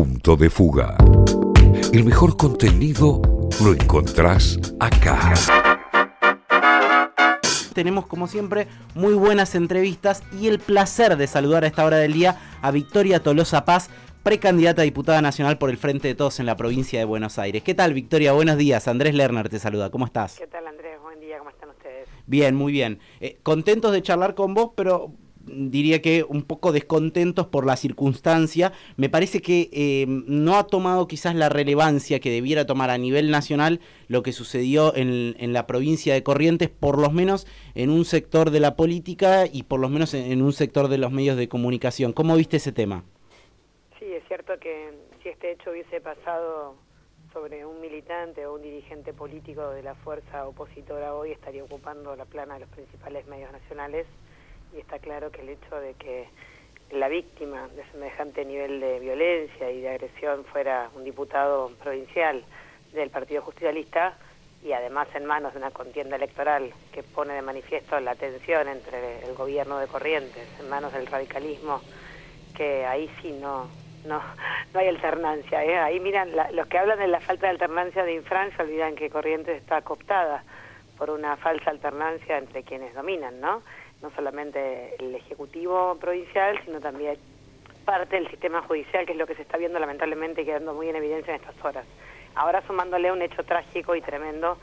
Punto de Fuga. El mejor contenido lo encontrás acá. Tenemos como siempre muy buenas entrevistas y el placer de saludar a esta hora del día a Victoria Tolosa Paz, precandidata a diputada nacional por el Frente de Todos en la provincia de Buenos Aires. ¿Qué tal Victoria? Buenos días. Andrés Lerner te saluda. ¿Cómo estás? ¿Qué tal Andrés? Buen día. ¿Cómo están ustedes? Bien, muy bien. Eh, contentos de charlar con vos, pero diría que un poco descontentos por la circunstancia. Me parece que eh, no ha tomado quizás la relevancia que debiera tomar a nivel nacional lo que sucedió en, en, la provincia de Corrientes, por lo menos en un sector de la política y por lo menos en, en un sector de los medios de comunicación. ¿Cómo viste ese tema? Sí, es cierto que si este hecho hubiese pasado sobre un militante o un dirigente político de la fuerza opositora hoy estaría ocupando la plana de los principales medios nacionales y está claro que el hecho de que la víctima de semejante nivel de violencia y de agresión fuera un diputado provincial del Partido Justicialista y además en manos de una contienda electoral que pone de manifiesto la tensión entre el gobierno de Corrientes, en manos del radicalismo, que ahí sí no no no hay alternancia. ¿eh? Ahí miran, la, los que hablan de la falta de alternancia de Infran se olvidan que Corrientes está cooptada por una falsa alternancia entre quienes dominan, ¿no? No solamente el Ejecutivo Provincial, sino también parte del sistema judicial, que es lo que se está viendo lamentablemente y quedando muy en evidencia en estas horas. Ahora sumándole un hecho trágico y tremendo,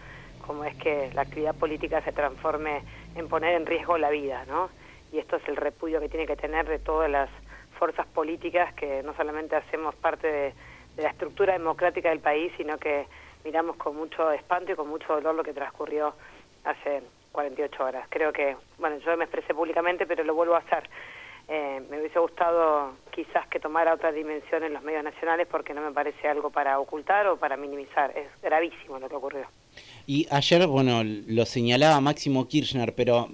como es que la actividad política se transforme en poner en riesgo la vida, ¿no? Y esto es el repudio que tiene que tener de todas las fuerzas políticas que no solamente hacemos parte de, de la estructura democrática del país, sino que miramos con mucho espanto y con mucho dolor lo que transcurrió hace 48 horas. Creo que, bueno, yo me expresé públicamente, pero lo vuelvo a hacer. Eh, me hubiese gustado quizás que tomara otra dimensión en los medios nacionales porque no me parece algo para ocultar o para minimizar. Es gravísimo lo que ocurrió. Y ayer, bueno, lo señalaba Máximo Kirchner, pero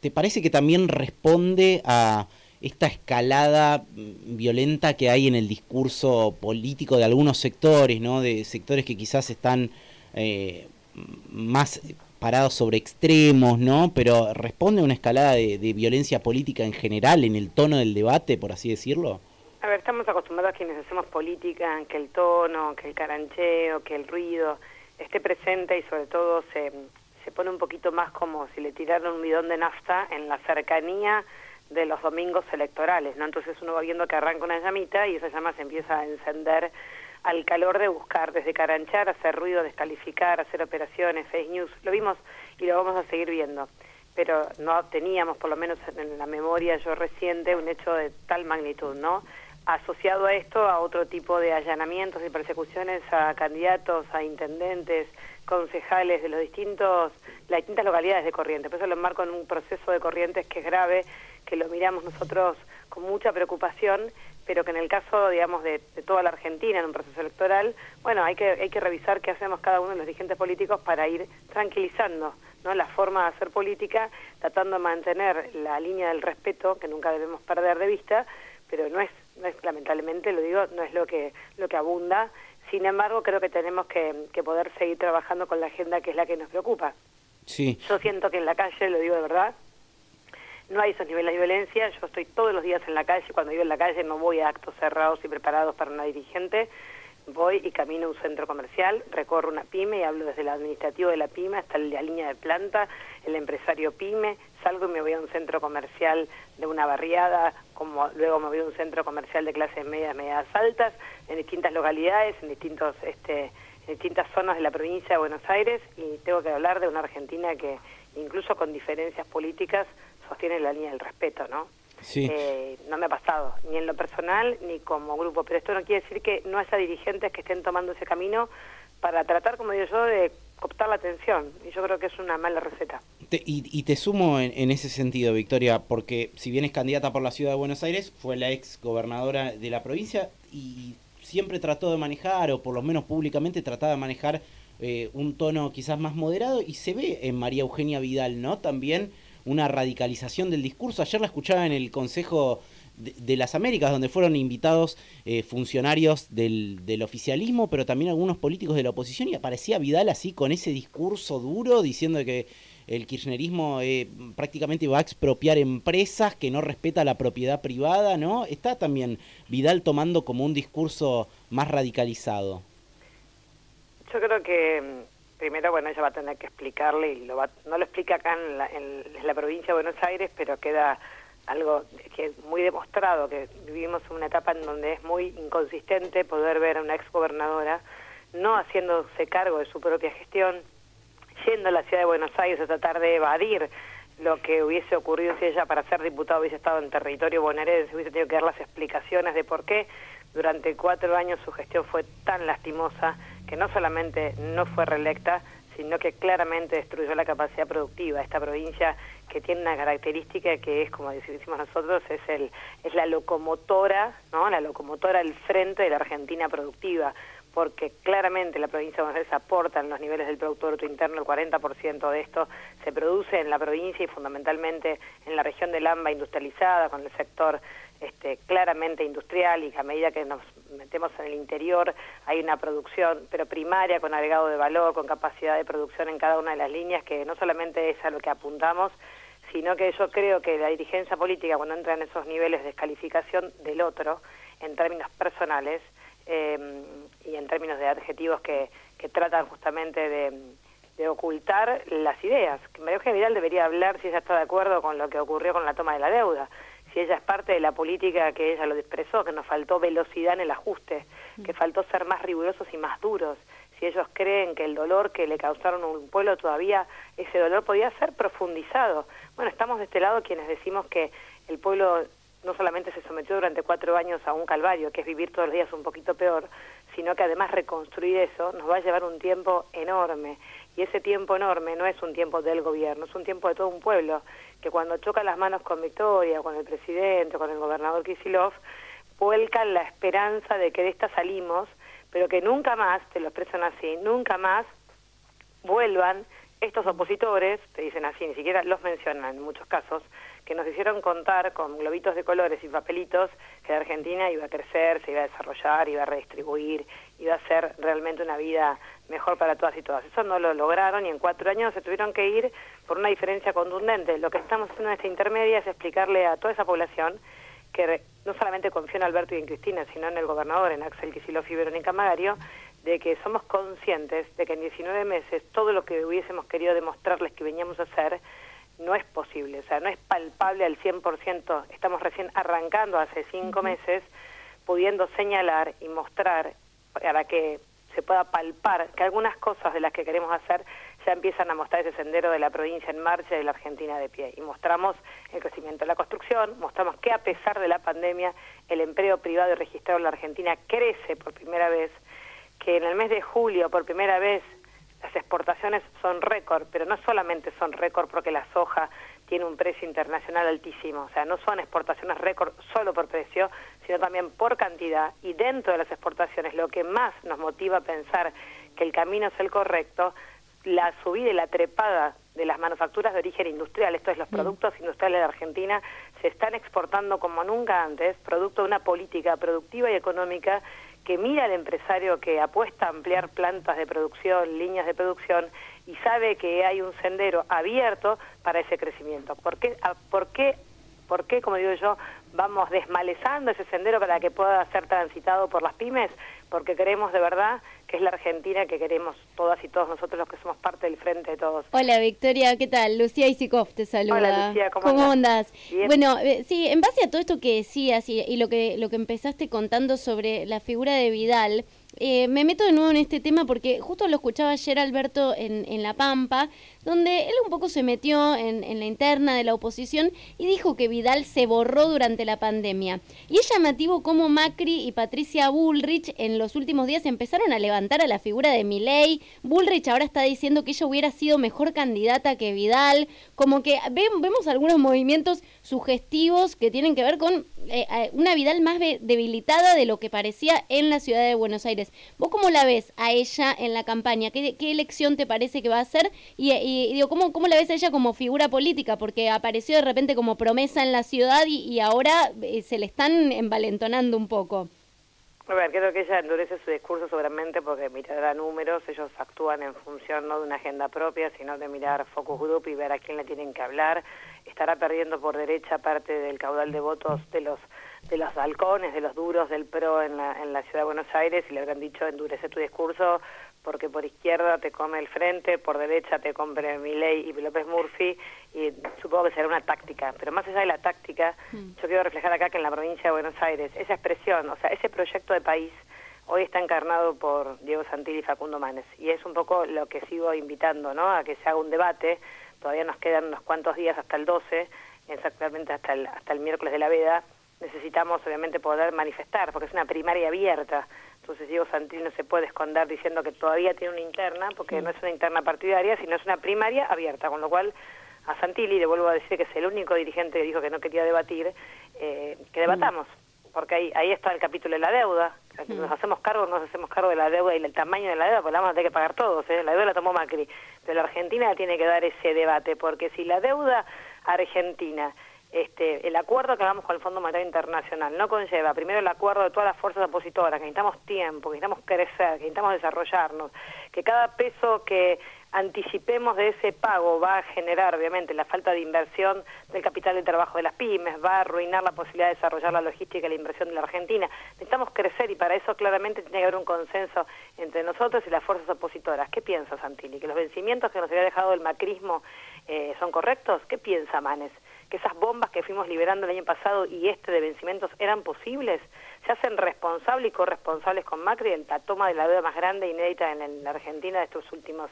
¿te parece que también responde a esta escalada violenta que hay en el discurso político de algunos sectores, ¿no? De sectores que quizás están eh, más parados sobre extremos, ¿no? Pero responde a una escalada de, violencia política en general, en el tono del debate, por así decirlo. A ver, estamos acostumbrados a quienes hacemos política, que el tono, que el carancheo, que el ruido esté presente y sobre todo se, se pone un poquito más como si le tiraran un bidón de nafta en la cercanía de los domingos electorales, ¿no? Entonces uno va viendo que arranca una llamita y esa llama se empieza a encender al calor de buscar, desde caranchar, hacer ruido, descalificar, hacer operaciones, fake news. Lo vimos y lo vamos a seguir viendo. Pero no teníamos, por lo menos en la memoria yo reciente, un hecho de tal magnitud, ¿no? Asociado a esto, a otro tipo de allanamientos y persecuciones a candidatos, a intendentes, concejales de los distintos, las distintas localidades de Corrientes. Por eso lo enmarco en un proceso de Corrientes que es grave, que lo miramos nosotros con mucha preocupación pero que en el caso, digamos, de, de, toda la Argentina en un proceso electoral, bueno, hay que, hay que revisar qué hacemos cada uno de los dirigentes políticos para ir tranquilizando ¿no? la forma de hacer política, tratando de mantener la línea del respeto, que nunca debemos perder de vista, pero no es, no es lamentablemente, lo digo, no es lo que, lo que abunda. Sin embargo, creo que tenemos que, que poder seguir trabajando con la agenda que es la que nos preocupa. Sí. Yo siento que en la calle, lo digo de verdad, no hay esos niveles de violencia. Yo estoy todos los días en la calle. Cuando vivo en la calle no voy a actos cerrados y preparados para una dirigente. Voy y camino a un centro comercial, recorro una pyme y hablo desde el administrativo de la pyme hasta la línea de planta, el empresario pyme, salgo y me voy a un centro comercial de una barriada, como luego me voy a un centro comercial de clases medias, medias altas, en distintas localidades, en distintos este, en distintas zonas de la provincia de Buenos Aires y tengo que hablar de una Argentina que incluso con diferencias políticas sostiene la línea del respeto, ¿no? Sí. Eh, no me ha pasado, ni en lo personal ni como grupo, pero esto no quiere decir que no haya dirigentes que estén tomando ese camino para tratar, como digo yo, de cooptar la atención, y yo creo que es una mala receta. Te, y, y, te sumo en, en, ese sentido, Victoria, porque si bien es candidata por la ciudad de Buenos Aires, fue la ex gobernadora de la provincia y siempre trató de manejar, o por lo menos públicamente trataba de manejar eh, un tono quizás más moderado, y se ve en María Eugenia Vidal, ¿no? También una radicalización del discurso. Ayer la escuchaba en el Consejo de, las Américas, donde fueron invitados eh, funcionarios del, del, oficialismo, pero también algunos políticos de la oposición, y aparecía Vidal así con ese discurso duro, diciendo que el kirchnerismo eh, prácticamente va a expropiar empresas, que no respeta la propiedad privada, ¿no? Está también Vidal tomando como un discurso más radicalizado. Yo creo que mm, primero, bueno, ella va a tener que explicarle, y lo va, no lo explica acá en la, en la provincia de Buenos Aires, pero queda algo que es muy demostrado, que vivimos una etapa en donde es muy inconsistente poder ver a una exgobernadora no haciéndose cargo de su propia gestión, yendo a la ciudad de Buenos Aires a tratar de evadir lo que hubiese ocurrido si ella para ser diputado hubiese estado en territorio bonaerense, hubiese tenido que dar las explicaciones de por qué. Durante cuatro años su gestión fue tan lastimosa que no solamente no fue reelecta, sino que claramente destruyó la capacidad productiva. Esta provincia que tiene una característica que es, como decimos nosotros, es, el, es la locomotora, ¿no? la locomotora al frente de la Argentina productiva, porque claramente la provincia de Buenos Aires aporta en los niveles del Producto Bruto Interno, el 40% de esto se produce en la provincia y fundamentalmente en la región del AMBA industrializada, con el sector este, claramente industrial y que a medida que nos metemos en el interior hay una producción, pero primaria, con agregado de valor, con capacidad de producción en cada una de las líneas, que no solamente es a lo que apuntamos, sino que yo creo que la dirigencia política, cuando entra en esos niveles de descalificación del otro, en términos personales eh, y en términos de adjetivos que, que tratan justamente de, de ocultar las ideas. Que María Eugenia Vidal debería hablar si ella está de acuerdo con lo que ocurrió con la toma de la deuda si ella es parte de la política que ella lo expresó, que nos faltó velocidad en el ajuste, que faltó ser más rigurosos y más duros, si ellos creen que el dolor que le causaron a un pueblo todavía, ese dolor podía ser profundizado. Bueno, estamos de este lado quienes decimos que el pueblo no solamente se sometió durante cuatro años a un calvario, que es vivir todos los días un poquito peor, sino que además reconstruir eso nos va a llevar un tiempo enorme. Y ese tiempo enorme no es un tiempo del gobierno, es un tiempo de todo un pueblo, que cuando choca las manos con Victoria, con el presidente, con el gobernador Kisilov, vuelcan la esperanza de que de esta salimos, pero que nunca más, te lo expresan así, nunca más vuelvan estos opositores, te dicen así, ni siquiera los mencionan en muchos casos, que nos hicieron contar con globitos de colores y papelitos que la Argentina iba a crecer, se iba a desarrollar, iba a redistribuir, iba a ser realmente una vida mejor para todas y todas. Eso no lo lograron y en cuatro años se tuvieron que ir por una diferencia contundente. Lo que estamos haciendo en esta intermedia es explicarle a toda esa población que no solamente confío en Alberto y en Cristina, sino en el gobernador, en Axel Kicillof y Verónica Magario, de que somos conscientes de que en 19 meses todo lo que hubiésemos querido demostrarles que veníamos a hacer no es posible, o sea, no es palpable al 100%. Estamos recién arrancando hace cinco meses, pudiendo señalar y mostrar para que se pueda palpar que algunas cosas de las que queremos hacer ya empiezan a mostrar ese sendero de la provincia en marcha y de la Argentina de pie. Y mostramos el crecimiento de la construcción, mostramos que a pesar de la pandemia el empleo privado y registrado en la Argentina crece por primera vez, que en el mes de julio por primera vez las exportaciones son récord, pero no solamente son récord porque la soja tiene un precio internacional altísimo, o sea, no son exportaciones récord solo por precio, sino también por cantidad y dentro de las exportaciones lo que más nos motiva a pensar que el camino es el correcto, la subida y la trepada de las manufacturas de origen industrial, esto es los mm. productos industriales de Argentina, se están exportando como nunca antes, producto de una política productiva y económica que mira al empresario que apuesta a ampliar plantas de producción, líneas de producción y sabe que hay un sendero abierto para ese crecimiento. ¿Por qué, por qué, por qué como digo yo, vamos desmalezando ese sendero para que pueda ser transitado por las pymes? Porque queremos de verdad que es la Argentina que queremos todas y todos nosotros los que somos parte del frente de todos. Hola Victoria, ¿qué tal? Lucía Isikov te saluda. Hola Lucía, ¿cómo, ¿Cómo andas? Bueno, eh, sí, en base a todo esto que decías y, y, lo que lo que empezaste contando sobre la figura de Vidal, eh, me meto de nuevo en este tema porque justo lo escuchaba ayer Alberto en, en La Pampa, donde él un poco se metió en, en, la interna de la oposición y dijo que Vidal se borró durante la pandemia. Y es llamativo cómo Macri y Patricia Bullrich en los últimos días empezaron a levantar a la figura de Milei. Bullrich ahora está diciendo que ella hubiera sido mejor candidata que Vidal. Como que vemos algunos movimientos sugestivos que tienen que ver con eh, eh, una Vidal más debilitada de lo que parecía en la ciudad de Buenos Aires. ¿Vos cómo la ves a ella en la campaña? ¿Qué, elección te parece que va a hacer? Y, y, digo, ¿cómo, ¿cómo la ves a ella como figura política? Porque apareció de repente como promesa en la ciudad y, y ahora eh, se le están envalentonando un poco. A creo que ella endurece su discurso seguramente porque mirará números, ellos actúan en función no de una agenda propia, sino de mirar focus group y ver a quién le tienen que hablar. Estará perdiendo por derecha parte del caudal de votos de los de los halcones, de los duros del PRO en la, en la ciudad de Buenos Aires y le habrán dicho endurece tu discurso porque por izquierda te come el frente, por derecha te compre Milei y López Murphy, y supongo que será una táctica. Pero más allá de la táctica, mm. yo quiero reflejar acá que en la provincia de Buenos Aires, esa expresión, o sea, ese proyecto de país, hoy está encarnado por Diego Santilli y Facundo Manes. Y es un poco lo que sigo invitando, ¿no? A que se haga un debate. Todavía nos quedan unos cuantos días hasta el 12, exactamente hasta el, hasta el miércoles de la veda. Necesitamos, obviamente, poder manifestar, porque es una primaria abierta. Entonces Diego Santilli no se puede esconder diciendo que todavía tiene una interna, porque no es una interna partidaria, sino es una primaria abierta, con lo cual a Santilli, le vuelvo a decir que es el único dirigente que dijo que no quería debatir, eh, que debatamos, porque ahí, ahí está el capítulo de la deuda, nos hacemos cargo nos hacemos cargo de la deuda y el tamaño de la deuda, pues la vamos a tener que pagar todos, ¿eh? la deuda la tomó Macri, pero la Argentina tiene que dar ese debate, porque si la deuda argentina este, el acuerdo que hagamos con el Fondo Monetario Internacional no conlleva primero el acuerdo de todas las fuerzas opositoras, que necesitamos tiempo, que necesitamos crecer, que necesitamos desarrollarnos, que cada peso que anticipemos de ese pago va a generar, obviamente, la falta de inversión del capital de trabajo de las pymes, va a arruinar la posibilidad de desarrollar la logística y la inversión de la Argentina. Necesitamos crecer y para eso claramente tiene que haber un consenso entre nosotros y las fuerzas opositoras. ¿Qué piensa Santilli? ¿Que los vencimientos que nos había dejado el macrismo eh, son correctos? ¿Qué piensa Manes? Que esas bombas que fuimos liberando el año pasado y este de vencimientos eran posibles, se hacen responsables y corresponsables con Macri en la toma de la deuda más grande inédita en la Argentina de estos últimos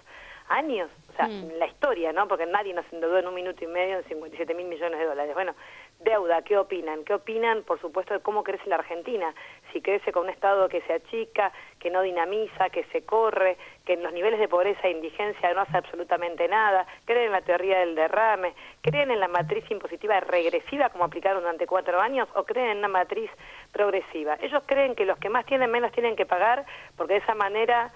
años, o sea, mm. la historia, ¿no? Porque nadie nos endeudó en un minuto y medio en 57 mil millones de dólares. Bueno, deuda, ¿qué opinan? ¿Qué opinan, por supuesto, de cómo crece la Argentina? Si crece con un Estado que se achica, que no dinamiza, que se corre, que en los niveles de pobreza e indigencia no hace absolutamente nada, creen en la teoría del derrame, creen en la matriz impositiva regresiva como aplicaron durante cuatro años o creen en una matriz progresiva. Ellos creen que los que más tienen menos tienen que pagar porque de esa manera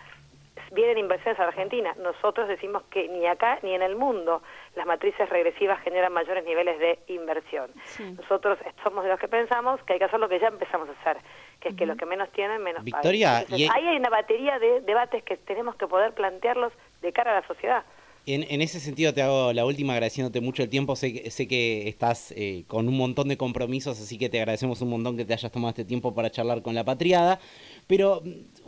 vienen inversiones a Argentina. Nosotros decimos que ni acá ni en el mundo las matrices regresivas generan mayores niveles de inversión. Nosotros somos de los que pensamos que hay que hacer lo que ya empezamos a hacer, que es que los que menos tienen, menos Victoria, Ahí hay una batería de debates que tenemos que poder plantearlos de cara a la sociedad. En, ese sentido te hago la última agradeciéndote mucho el tiempo. Sé, sé que estás eh, con un montón de compromisos, así que te agradecemos un montón que te hayas tomado este tiempo para charlar con la patriada. Pero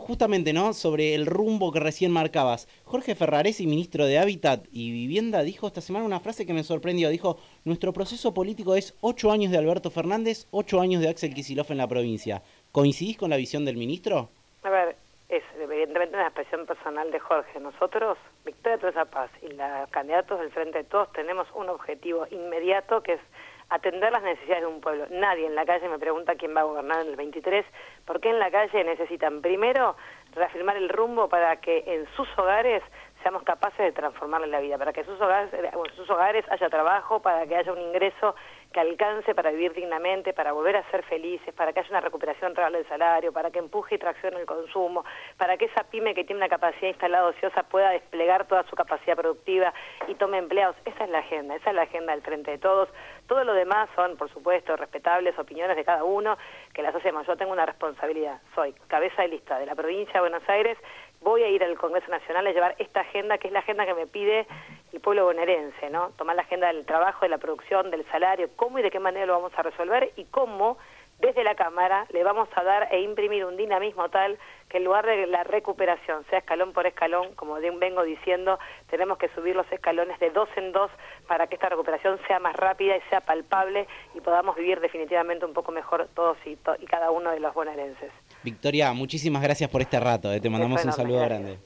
justamente, ¿no? Sobre el rumbo que recién marcabas. Jorge Ferraresi, ministro de Hábitat y Vivienda, dijo esta semana una frase que me sorprendió. Dijo, nuestro proceso político es ocho años de Alberto Fernández, ocho años de Axel Kicillof en la provincia. ¿Coincidís con la visión del ministro? A ver, es evidentemente una expresión personal de Jorge. Nosotros, Victoria Teresa Paz y los candidatos del Frente de Todos tenemos un objetivo inmediato que es atender las necesidades de un pueblo. Nadie en la calle me pregunta quién va a gobernar en el 23, porque en la calle necesitan primero reafirmar el rumbo para que en sus hogares seamos capaces de transformarle la vida, para que sus hogares, en sus hogares haya trabajo, para que haya un ingreso que alcance para vivir dignamente, para volver a ser felices, para que haya una recuperación real del salario, para que empuje y traccione el consumo, para que esa pyme que tiene una capacidad instalada ociosa pueda desplegar toda su capacidad productiva y tome empleados. Esa es la agenda, esa es la agenda del Frente de Todos. Todo lo demás son, por supuesto, respetables opiniones de cada uno que las hacemos. Yo tengo una responsabilidad, soy cabeza de lista de la provincia de Buenos Aires voy a ir al Congreso Nacional a llevar esta agenda, que es la agenda que me pide el pueblo bonaerense, ¿no? Tomar la agenda del trabajo, de la producción, del salario, cómo y de qué manera lo vamos a resolver y cómo desde la Cámara le vamos a dar e imprimir un dinamismo tal que en lugar de la recuperación sea escalón por escalón, como vengo diciendo, tenemos que subir los escalones de dos en dos para que esta recuperación sea más rápida y sea palpable y podamos vivir definitivamente un poco mejor todos y, y cada uno de los bonaerenses. Victoria, muchísimas gracias por este rato, eh. te mandamos un saludo grande.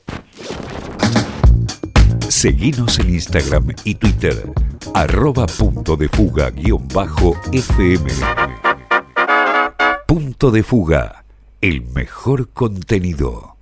Seguinos en Instagram y Twitter, arroba punto de fuga guion bajo FM. Punto de fuga, el mejor contenido.